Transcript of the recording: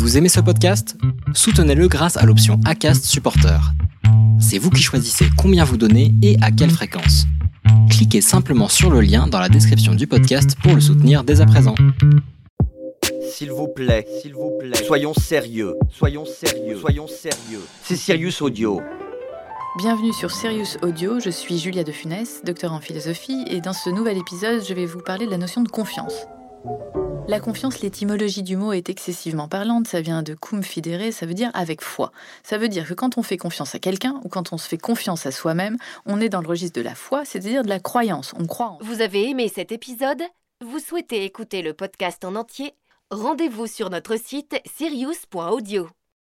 Vous aimez ce podcast? Soutenez-le grâce à l'option ACAST Supporter. C'est vous qui choisissez combien vous donnez et à quelle fréquence. Cliquez simplement sur le lien dans la description du podcast pour le soutenir dès à présent. S'il vous plaît, s'il vous plaît, soyons sérieux, soyons sérieux, soyons sérieux. C'est Sirius Audio. Bienvenue sur Sirius Audio, je suis Julia de Funès, docteur en philosophie, et dans ce nouvel épisode, je vais vous parler de la notion de confiance. La confiance, l'étymologie du mot est excessivement parlante, ça vient de cum fidere, ça veut dire avec foi. Ça veut dire que quand on fait confiance à quelqu'un ou quand on se fait confiance à soi-même, on est dans le registre de la foi, c'est-à-dire de la croyance, on croit en Vous avez aimé cet épisode? Vous souhaitez écouter le podcast en entier? Rendez-vous sur notre site sirius.audio.